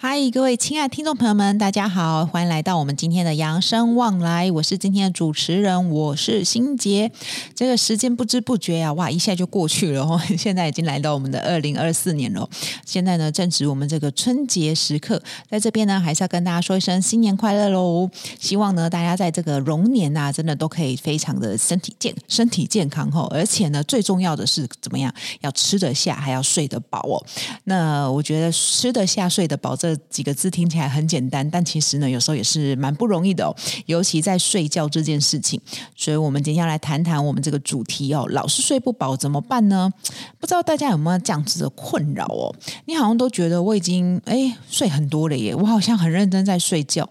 嗨，各位亲爱的听众朋友们，大家好，欢迎来到我们今天的扬生旺来。我是今天的主持人，我是心杰。这个时间不知不觉呀、啊，哇，一下就过去了哦。现在已经来到我们的二零二四年了。现在呢，正值我们这个春节时刻，在这边呢，还是要跟大家说一声新年快乐喽。希望呢，大家在这个龙年呐、啊，真的都可以非常的身体健身体健康哦。而且呢，最重要的是怎么样，要吃得下，还要睡得饱哦。那我觉得吃得下、睡得饱这。这几个字听起来很简单，但其实呢，有时候也是蛮不容易的哦。尤其在睡觉这件事情，所以我们今天要来谈谈我们这个主题哦。老是睡不饱怎么办呢？不知道大家有没有这样子的困扰哦？你好像都觉得我已经诶睡很多了耶，我好像很认真在睡觉。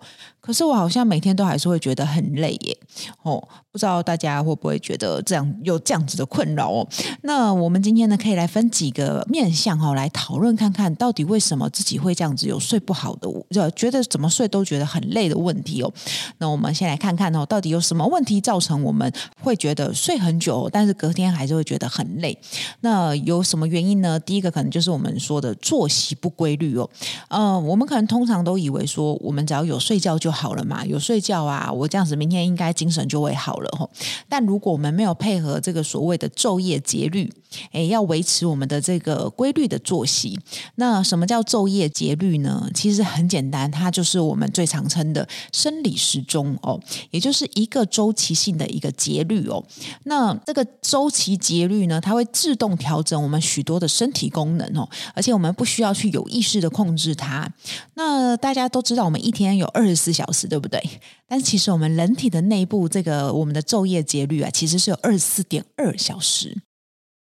可是我好像每天都还是会觉得很累耶，哦，不知道大家会不会觉得这样有这样子的困扰哦？那我们今天呢，可以来分几个面向哦，来讨论看看到底为什么自己会这样子有睡不好的，就觉得怎么睡都觉得很累的问题哦。那我们先来看看哦，到底有什么问题造成我们会觉得睡很久，但是隔天还是会觉得很累？那有什么原因呢？第一个可能就是我们说的作息不规律哦。嗯，我们可能通常都以为说，我们只要有睡觉就好了嘛，有睡觉啊，我这样子明天应该精神就会好了吼。但如果我们没有配合这个所谓的昼夜节律，诶，要维持我们的这个规律的作息，那什么叫昼夜节律呢？其实很简单，它就是我们最常称的生理时钟哦，也就是一个周期性的一个节律哦。那这个周期节律呢，它会自动调整我们许多的身体功能哦，而且我们不需要去有意识的控制它。那大家都知道，我们一天有二十四小时，对不对？但是其实我们人体的内部这个我们的昼夜节律啊，其实是有二十四点二小时。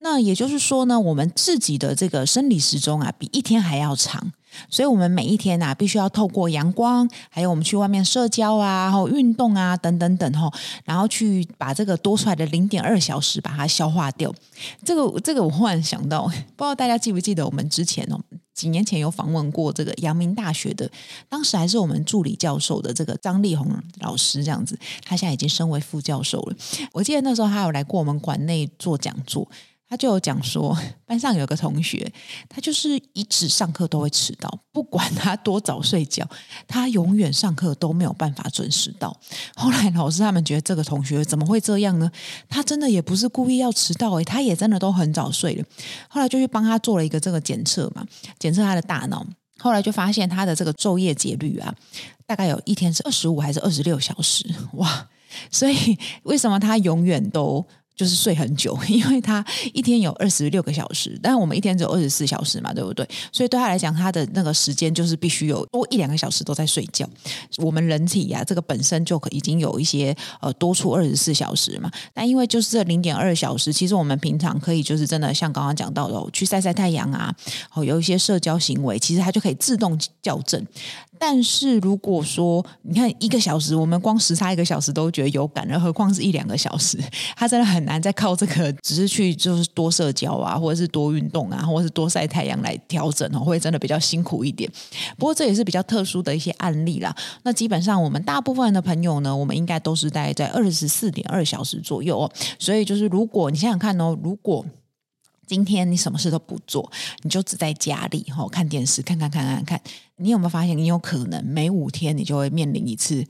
那也就是说呢，我们自己的这个生理时钟啊，比一天还要长。所以，我们每一天啊，必须要透过阳光，还有我们去外面社交啊，然后运动啊，等等等吼，然后去把这个多出来的零点二小时把它消化掉。这个，这个我忽然想到，不知道大家记不记得我们之前哦，几年前有访问过这个阳明大学的，当时还是我们助理教授的这个张立红老师，这样子，他现在已经升为副教授了。我记得那时候他有来过我们馆内做讲座。他就有讲说，班上有个同学，他就是一直上课都会迟到，不管他多早睡觉，他永远上课都没有办法准时到。后来老师他们觉得这个同学怎么会这样呢？他真的也不是故意要迟到诶，他也真的都很早睡了。后来就去帮他做了一个这个检测嘛，检测他的大脑，后来就发现他的这个昼夜节律啊，大概有一天是二十五还是二十六小时哇！所以为什么他永远都？就是睡很久，因为他一天有二十六个小时，但我们一天只有二十四小时嘛，对不对？所以对他来讲，他的那个时间就是必须有多一两个小时都在睡觉。我们人体呀、这个本身就可已经有一些呃多出二十四小时嘛，但因为就是这零点二小时，其实我们平常可以就是真的像刚刚讲到的，去晒晒太阳啊，哦，有一些社交行为，其实它就可以自动校正。但是如果说你看一个小时，我们光时差一个小时都觉得有感，何况是一两个小时，他真的很难再靠这个，只是去就是多社交啊，或者是多运动啊，或者是多晒太阳来调整哦，会真的比较辛苦一点。不过这也是比较特殊的一些案例啦。那基本上我们大部分的朋友呢，我们应该都是大概在二十四点二小时左右哦。所以就是如果你想想看哦，如果今天你什么事都不做，你就只在家里吼看电视，看看看看看，你有没有发现，你有可能每五天你就会面临一次。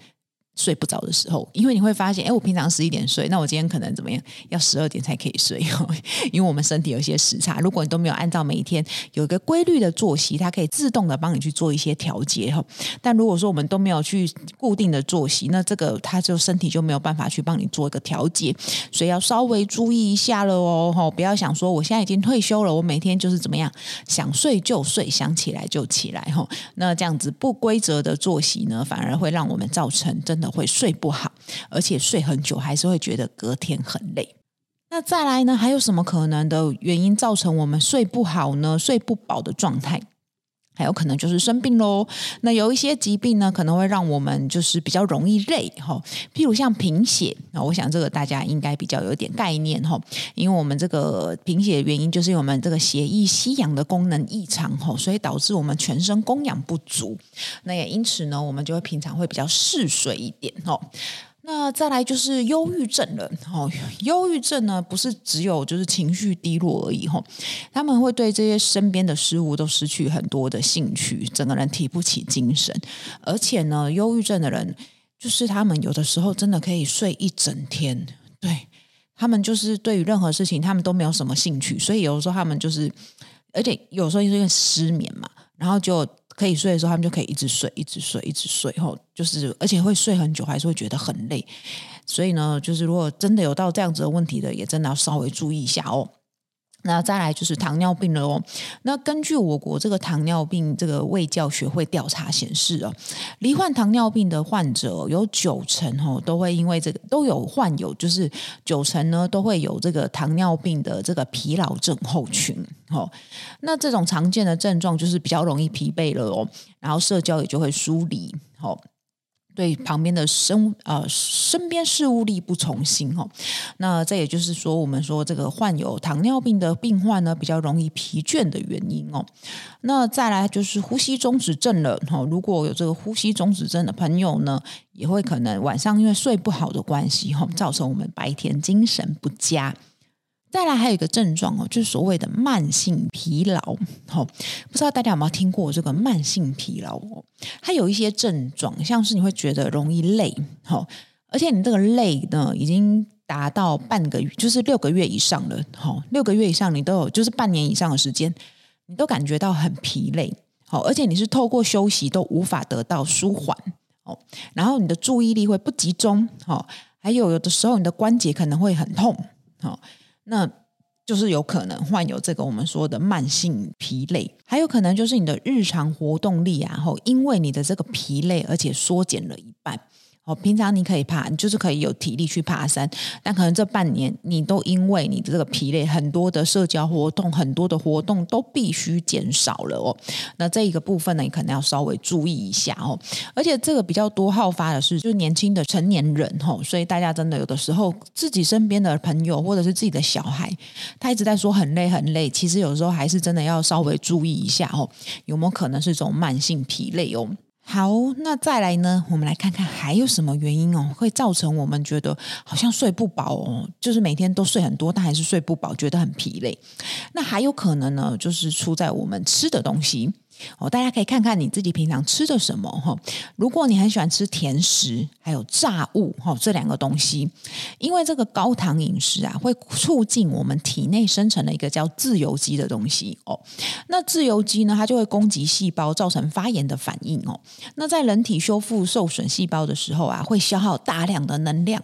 睡不着的时候，因为你会发现，哎，我平常十一点睡，那我今天可能怎么样？要十二点才可以睡，因为我们身体有一些时差。如果你都没有按照每一天有一个规律的作息，它可以自动的帮你去做一些调节哈。但如果说我们都没有去固定的作息，那这个它就身体就没有办法去帮你做一个调节，所以要稍微注意一下了哦。哈，不要想说我现在已经退休了，我每天就是怎么样，想睡就睡，想起来就起来哈。那这样子不规则的作息呢，反而会让我们造成真的。会睡不好，而且睡很久，还是会觉得隔天很累。那再来呢？还有什么可能的原因造成我们睡不好呢？睡不饱的状态，还有可能就是生病喽。那有一些疾病呢，可能会让我们就是比较容易累哈。譬如像贫血，那我想这个大家应该比较有点概念哈。因为我们这个贫血的原因，就是因为我们这个血液吸氧的功能异常哈，所以导致我们全身供氧不足。那也因此呢，我们就会平常会比较嗜睡一点哦。那再来就是忧郁症了，哦，忧郁症呢不是只有就是情绪低落而已，哈，他们会对这些身边的事物都失去很多的兴趣，整个人提不起精神，而且呢，忧郁症的人就是他们有的时候真的可以睡一整天，对，他们就是对于任何事情他们都没有什么兴趣，所以有的时候他们就是，而且有时候因为失眠嘛，然后就。可以睡的时候，他们就可以一直睡，一直睡，一直睡。吼，就是而且会睡很久，还是会觉得很累。所以呢，就是如果真的有到这样子的问题的，也真的要稍微注意一下哦。那再来就是糖尿病了哦。那根据我国这个糖尿病这个卫教学会调查显示哦，罹患糖尿病的患者有九成哦都会因为这个都有患有，就是九成呢都会有这个糖尿病的这个疲劳症候群哦。那这种常见的症状就是比较容易疲惫了哦，然后社交也就会疏离哦。对旁边的身呃身边事物力不从心哦，那这也就是说，我们说这个患有糖尿病的病患呢，比较容易疲倦的原因哦。那再来就是呼吸中止症了哦，如果有这个呼吸中止症的朋友呢，也会可能晚上因为睡不好的关系哈，造成我们白天精神不佳。再来还有一个症状哦，就是所谓的慢性疲劳。好，不知道大家有没有听过这个慢性疲劳哦？它有一些症状，像是你会觉得容易累，好，而且你这个累呢，已经达到半个月，就是六个月以上了。好，六个月以上你都有，就是半年以上的时间，你都感觉到很疲累。好，而且你是透过休息都无法得到舒缓。哦，然后你的注意力会不集中。好，还有有的时候你的关节可能会很痛。好。那就是有可能患有这个我们说的慢性疲累，还有可能就是你的日常活动力啊，后因为你的这个疲累，而且缩减了一半。哦，平常你可以爬，你就是可以有体力去爬山，但可能这半年你都因为你的这个疲累，很多的社交活动，很多的活动都必须减少了哦。那这一个部分呢，你可能要稍微注意一下哦。而且这个比较多好发的是，就是年轻的成年人哦，所以大家真的有的时候自己身边的朋友或者是自己的小孩，他一直在说很累很累，其实有时候还是真的要稍微注意一下哦，有没有可能是这种慢性疲累哦？好，那再来呢？我们来看看还有什么原因哦，会造成我们觉得好像睡不饱哦，就是每天都睡很多，但还是睡不饱，觉得很疲累。那还有可能呢，就是出在我们吃的东西。哦，大家可以看看你自己平常吃的什么哈。如果你很喜欢吃甜食，还有炸物哈，这两个东西，因为这个高糖饮食啊，会促进我们体内生成了一个叫自由基的东西哦。那自由基呢，它就会攻击细胞，造成发炎的反应哦。那在人体修复受损细胞的时候啊，会消耗大量的能量。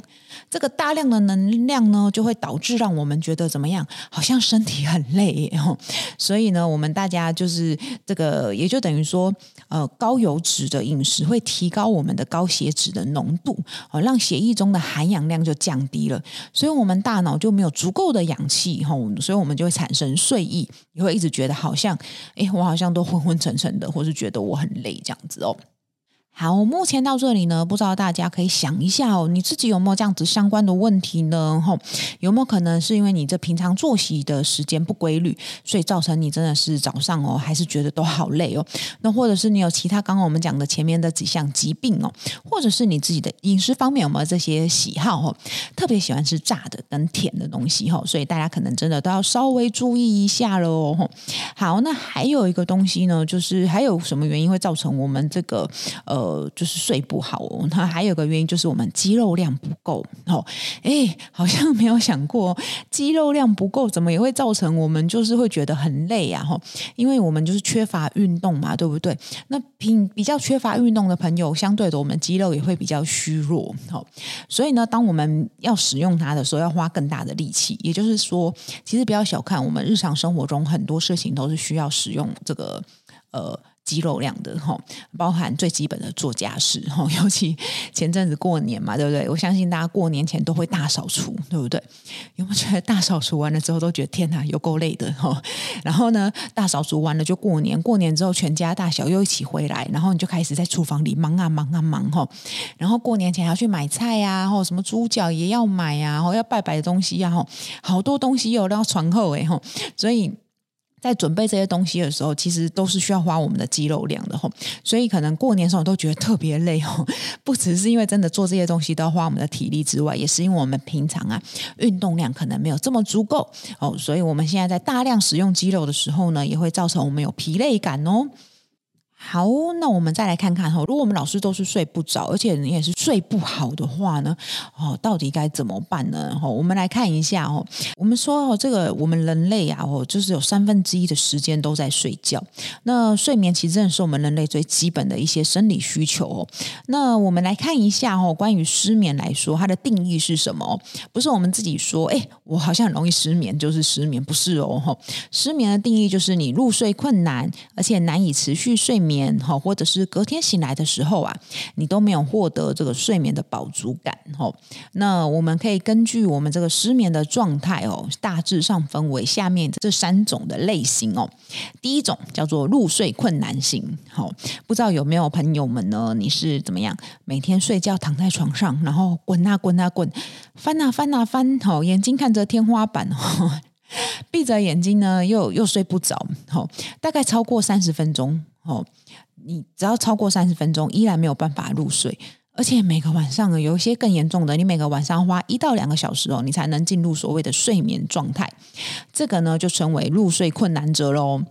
这个大量的能量呢，就会导致让我们觉得怎么样？好像身体很累哦。所以呢，我们大家就是这个，也就等于说，呃，高油脂的饮食会提高我们的高血脂的浓度，哦，让血液中的含氧量就降低了，所以我们大脑就没有足够的氧气，哈，所以我们就会产生睡意，也会一直觉得好像，哎，我好像都昏昏沉沉的，或是觉得我很累这样子哦。好，目前到这里呢，不知道大家可以想一下哦，你自己有没有这样子相关的问题呢？吼，有没有可能是因为你这平常作息的时间不规律，所以造成你真的是早上哦，还是觉得都好累哦？那或者是你有其他刚刚我们讲的前面的几项疾病哦，或者是你自己的饮食方面有没有这些喜好哦？特别喜欢吃炸的跟甜的东西哦，所以大家可能真的都要稍微注意一下喽。好，那还有一个东西呢，就是还有什么原因会造成我们这个呃？呃，就是睡不好哦。那还有个原因就是我们肌肉量不够哦。哎，好像没有想过肌肉量不够，怎么也会造成我们就是会觉得很累啊？哈，因为我们就是缺乏运动嘛，对不对？那平比较缺乏运动的朋友，相对的我们肌肉也会比较虚弱。哈，所以呢，当我们要使用它的时候，要花更大的力气。也就是说，其实不要小看我们日常生活中很多事情都是需要使用这个呃。肌肉量的哈，包含最基本的做家事哈，尤其前阵子过年嘛，对不对？我相信大家过年前都会大扫除，对不对？有没有觉得大扫除完了之后都觉得天哪，有够累的哈？然后呢，大扫除完了就过年，过年之后全家大小又一起回来，然后你就开始在厨房里忙啊忙啊忙哈。然后过年前要去买菜呀，或什么猪脚也要买呀，然后要拜拜的东西呀，哈，好多东西有要传后哎哈，所以。在准备这些东西的时候，其实都是需要花我们的肌肉量的吼。所以可能过年的时候都觉得特别累哦，不只是因为真的做这些东西都要花我们的体力之外，也是因为我们平常啊运动量可能没有这么足够哦，所以我们现在在大量使用肌肉的时候呢，也会造成我们有疲累感哦。好，那我们再来看看哈，如果我们老师都是睡不着，而且你也是睡不好的话呢，哦，到底该怎么办呢？哈，我们来看一下哦。我们说哦，这个我们人类啊，哦，就是有三分之一的时间都在睡觉。那睡眠其实是我们人类最基本的一些生理需求哦。那我们来看一下哦，关于失眠来说，它的定义是什么？不是我们自己说，哎，我好像很容易失眠，就是失眠，不是哦。哈，失眠的定义就是你入睡困难，而且难以持续睡眠。眠哈，或者是隔天醒来的时候啊，你都没有获得这个睡眠的饱足感哈。那我们可以根据我们这个失眠的状态哦，大致上分为下面这三种的类型哦。第一种叫做入睡困难型，好，不知道有没有朋友们呢？你是怎么样？每天睡觉躺在床上，然后滚啊滚啊滚，翻啊翻啊翻，好，眼睛看着天花板，闭着眼睛呢，又又睡不着，好，大概超过三十分钟。哦，你只要超过三十分钟，依然没有办法入睡，而且每个晚上呢有一些更严重的，你每个晚上花一到两个小时哦，你才能进入所谓的睡眠状态，这个呢就称为入睡困难者喽。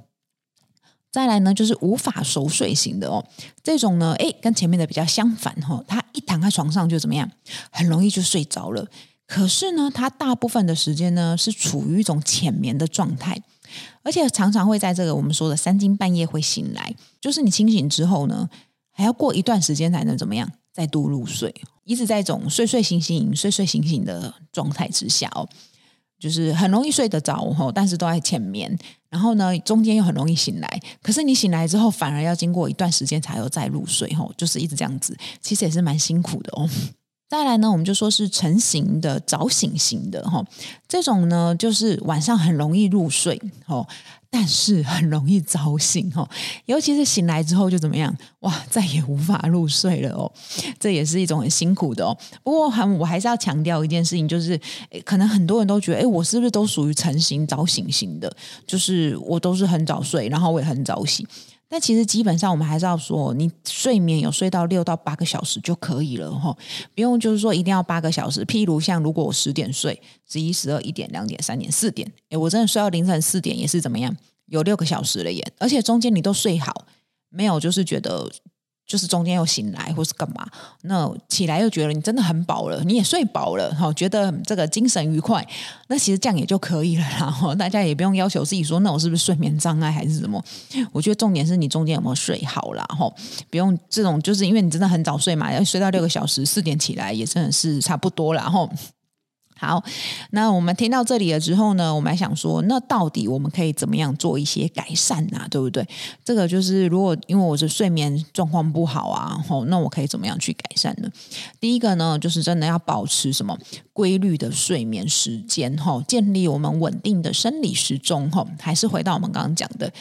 再来呢，就是无法熟睡型的哦，这种呢，诶，跟前面的比较相反哈，他一躺在床上就怎么样，很容易就睡着了。可是呢，他大部分的时间呢是处于一种浅眠的状态。而且常常会在这个我们说的三更半夜会醒来，就是你清醒之后呢，还要过一段时间才能怎么样再度入睡，一直在一种睡睡醒醒、睡睡醒醒的状态之下哦，就是很容易睡得着吼，但是都在浅眠，然后呢中间又很容易醒来，可是你醒来之后反而要经过一段时间才有再入睡吼，就是一直这样子，其实也是蛮辛苦的哦。再来呢，我们就说是成型的早醒型的哈，这种呢就是晚上很容易入睡哦，但是很容易早醒哦，尤其是醒来之后就怎么样哇，再也无法入睡了哦，这也是一种很辛苦的哦。不过还我还是要强调一件事情，就是可能很多人都觉得，诶，我是不是都属于成型早醒型的？就是我都是很早睡，然后我也很早醒。但其实基本上我们还是要说，你睡眠有睡到六到八个小时就可以了哈，不用就是说一定要八个小时。譬如像如果我十点睡，十一、十二、一点、两点、三点、四点，诶，我真的睡到凌晨四点也是怎么样？有六个小时了耶，而且中间你都睡好，没有就是觉得。就是中间又醒来或是干嘛，那起来又觉得你真的很饱了，你也睡饱了，哈，觉得这个精神愉快，那其实这样也就可以了。然后大家也不用要求自己说，那我是不是睡眠障碍还是什么？我觉得重点是你中间有没有睡好啦。哈，不用这种，就是因为你真的很早睡嘛，要睡到六个小时，四点起来也真的是差不多了。然后。好，那我们听到这里了之后呢，我们还想说，那到底我们可以怎么样做一些改善呢、啊？对不对？这个就是如果因为我是睡眠状况不好啊，吼，那我可以怎么样去改善呢？第一个呢，就是真的要保持什么规律的睡眠时间，吼，建立我们稳定的生理时钟，吼，还是回到我们刚刚讲的，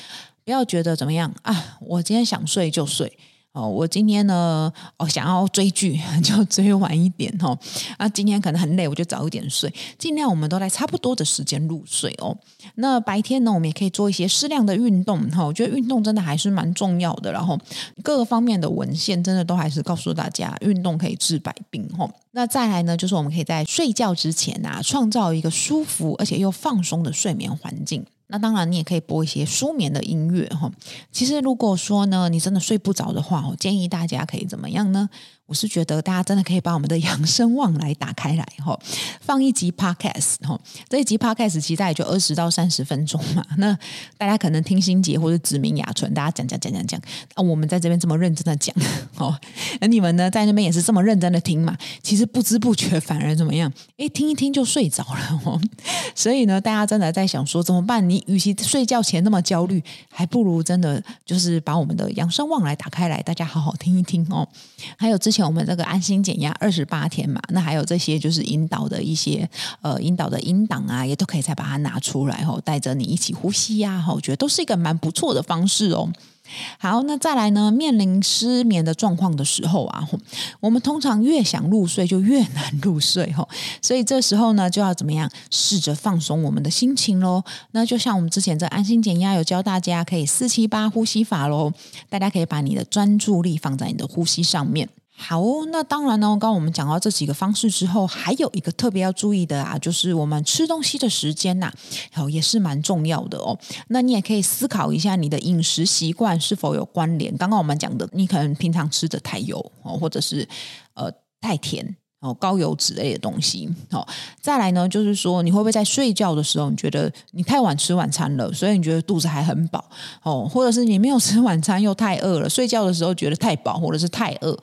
不要觉得怎么样啊，我今天想睡就睡。哦，我今天呢，哦，想要追剧 就追晚一点哦。啊，今天可能很累，我就早一点睡。尽量我们都在差不多的时间入睡哦。那白天呢，我们也可以做一些适量的运动哈。我觉得运动真的还是蛮重要的。然后各个方面的文献真的都还是告诉大家，运动可以治百病哈。那再来呢，就是我们可以在睡觉之前啊，创造一个舒服而且又放松的睡眠环境。那当然，你也可以播一些舒眠的音乐哈。其实，如果说呢，你真的睡不着的话，我建议大家可以怎么样呢？我是觉得大家真的可以把我们的养生旺来打开来哈，放一集 podcast 哈，这一集 podcast 其实也就二十到三十分钟嘛。那大家可能听心洁或者指明雅纯，大家讲讲讲讲讲，啊，我们在这边这么认真的讲哦，那你们呢在那边也是这么认真的听嘛？其实不知不觉反而怎么样？诶，听一听就睡着了哦。所以呢，大家真的在想说怎么办？你与其睡觉前那么焦虑，还不如真的就是把我们的养生旺来打开来，大家好好听一听哦。还有之前。我们这个安心减压二十八天嘛，那还有这些就是引导的一些呃引导的音档啊，也都可以再把它拿出来吼，带着你一起呼吸呀，哈，我觉得都是一个蛮不错的方式哦。好，那再来呢？面临失眠的状况的时候啊，我们通常越想入睡就越难入睡哈，所以这时候呢，就要怎么样？试着放松我们的心情喽。那就像我们之前在安心减压有教大家，可以四七八呼吸法喽，大家可以把你的专注力放在你的呼吸上面。好哦，那当然呢。刚刚我们讲到这几个方式之后，还有一个特别要注意的啊，就是我们吃东西的时间呐，哦，也是蛮重要的哦。那你也可以思考一下，你的饮食习惯是否有关联。刚刚我们讲的，你可能平常吃的太油哦，或者是呃太甜。哦，高油脂类的东西。好，再来呢，就是说你会不会在睡觉的时候，你觉得你太晚吃晚餐了，所以你觉得肚子还很饱？哦，或者是你没有吃晚餐又太饿了，睡觉的时候觉得太饱，或者是太饿，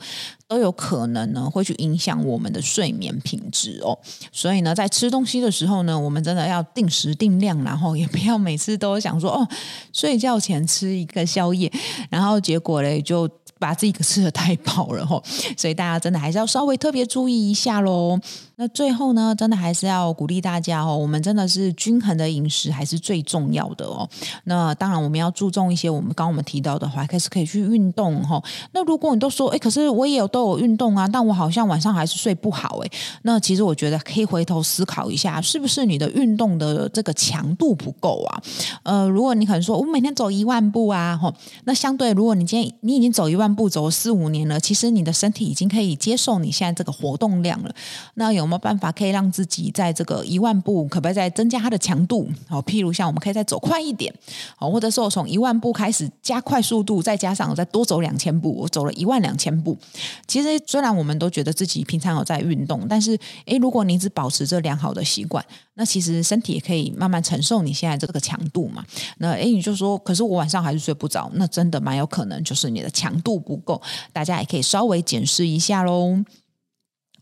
都有可能呢会去影响我们的睡眠品质哦。所以呢，在吃东西的时候呢，我们真的要定时定量，然后也不要每次都想说哦，睡觉前吃一个宵夜，然后结果嘞就。把自己给吃得太饱了吼，所以大家真的还是要稍微特别注意一下喽。那最后呢，真的还是要鼓励大家哦，我们真的是均衡的饮食还是最重要的哦。那当然我们要注重一些，我们刚刚我们提到的话，开始可以去运动哈。那如果你都说，哎，可是我也有都有运动啊，但我好像晚上还是睡不好哎。那其实我觉得可以回头思考一下，是不是你的运动的这个强度不够啊？呃，如果你可能说我每天走一万步啊，吼，那相对如果你今天你已经走一万步走四五年了，其实你的身体已经可以接受你现在这个活动量了。那有。有没有办法可以让自己在这个一万步，可不可以再增加它的强度？好，譬如像我们可以再走快一点，好，或者说我从一万步开始加快速度，再加上我再多走两千步，我走了一万两千步。其实虽然我们都觉得自己平常有在运动，但是诶，如果你只保持着良好的习惯，那其实身体也可以慢慢承受你现在这个强度嘛。那诶，你就说，可是我晚上还是睡不着，那真的蛮有可能就是你的强度不够。大家也可以稍微检视一下喽。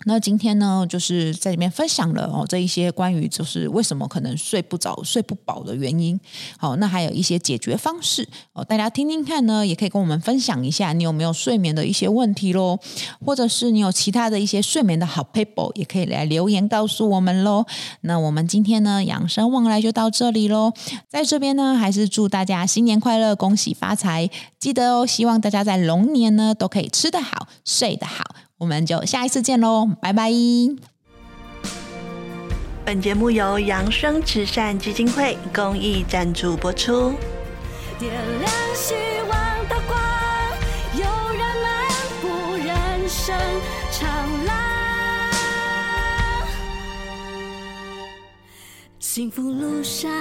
那今天呢，就是在里面分享了哦，这一些关于就是为什么可能睡不着、睡不饱的原因。好，那还有一些解决方式哦，大家听听看呢，也可以跟我们分享一下，你有没有睡眠的一些问题喽？或者是你有其他的一些睡眠的好 people，，也可以来留言告诉我们喽。那我们今天呢，养生旺来就到这里喽。在这边呢，还是祝大家新年快乐，恭喜发财！记得哦，希望大家在龙年呢都可以吃得好，睡得好。我们就下一次见喽，拜拜。本节目由扬生慈善基金会公益赞助播出。点亮希望的光，有人漫步人生长廊，幸福路上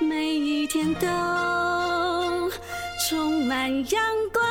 每一天都充满阳光。